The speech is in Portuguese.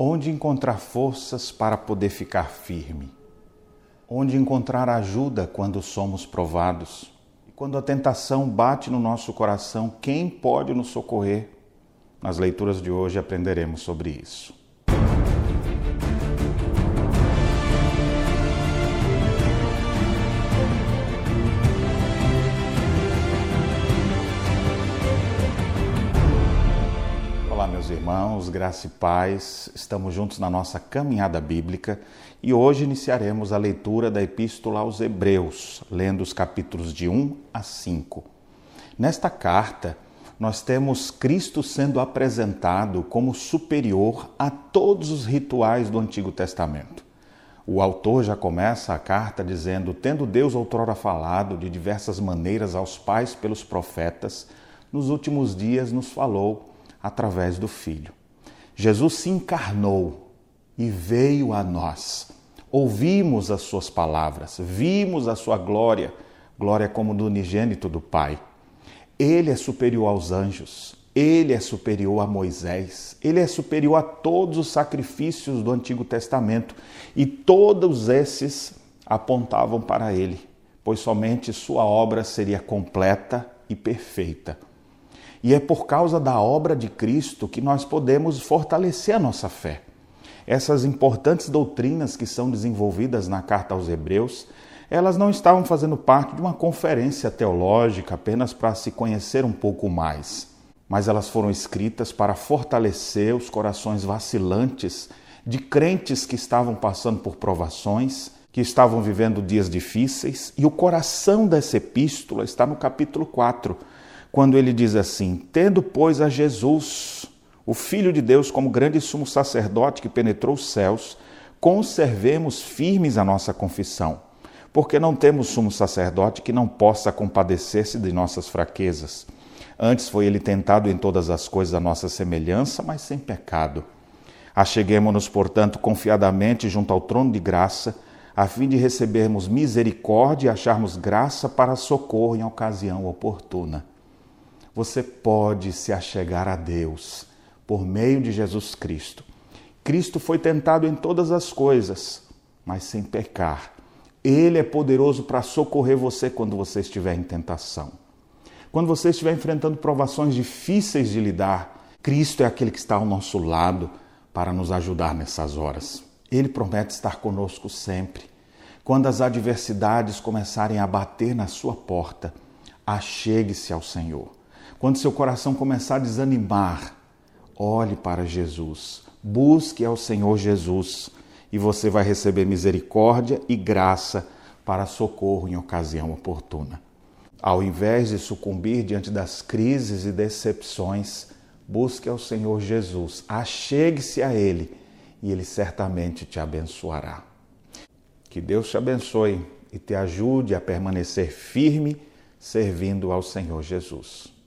Onde encontrar forças para poder ficar firme? Onde encontrar ajuda quando somos provados? E quando a tentação bate no nosso coração, quem pode nos socorrer? Nas leituras de hoje aprenderemos sobre isso. Meus irmãos, graça e paz. Estamos juntos na nossa caminhada bíblica e hoje iniciaremos a leitura da Epístola aos Hebreus, lendo os capítulos de 1 a 5. Nesta carta, nós temos Cristo sendo apresentado como superior a todos os rituais do Antigo Testamento. O autor já começa a carta dizendo: Tendo Deus outrora falado de diversas maneiras aos pais pelos profetas, nos últimos dias nos falou através do Filho. Jesus se encarnou e veio a nós. Ouvimos as suas palavras, vimos a sua glória, glória como do unigênito do Pai. Ele é superior aos anjos, ele é superior a Moisés, ele é superior a todos os sacrifícios do Antigo Testamento e todos esses apontavam para ele, pois somente sua obra seria completa e perfeita. E é por causa da obra de Cristo que nós podemos fortalecer a nossa fé. Essas importantes doutrinas que são desenvolvidas na carta aos Hebreus, elas não estavam fazendo parte de uma conferência teológica apenas para se conhecer um pouco mais, mas elas foram escritas para fortalecer os corações vacilantes de crentes que estavam passando por provações, que estavam vivendo dias difíceis, e o coração dessa epístola está no capítulo 4 quando ele diz assim: Tendo, pois, a Jesus, o Filho de Deus, como grande sumo sacerdote que penetrou os céus, conservemos firmes a nossa confissão, porque não temos sumo sacerdote que não possa compadecer-se de nossas fraquezas. Antes foi ele tentado em todas as coisas a nossa semelhança, mas sem pecado. Acheguemo-nos, portanto, confiadamente junto ao trono de graça, a fim de recebermos misericórdia e acharmos graça para socorro em ocasião oportuna você pode se achegar a Deus por meio de Jesus Cristo. Cristo foi tentado em todas as coisas, mas sem pecar. Ele é poderoso para socorrer você quando você estiver em tentação. Quando você estiver enfrentando provações difíceis de lidar, Cristo é aquele que está ao nosso lado para nos ajudar nessas horas. Ele promete estar conosco sempre. Quando as adversidades começarem a bater na sua porta, achegue-se ao Senhor. Quando seu coração começar a desanimar, olhe para Jesus, busque ao Senhor Jesus e você vai receber misericórdia e graça para socorro em ocasião oportuna. Ao invés de sucumbir diante das crises e decepções, busque ao Senhor Jesus, achegue-se a Ele e Ele certamente te abençoará. Que Deus te abençoe e te ajude a permanecer firme servindo ao Senhor Jesus.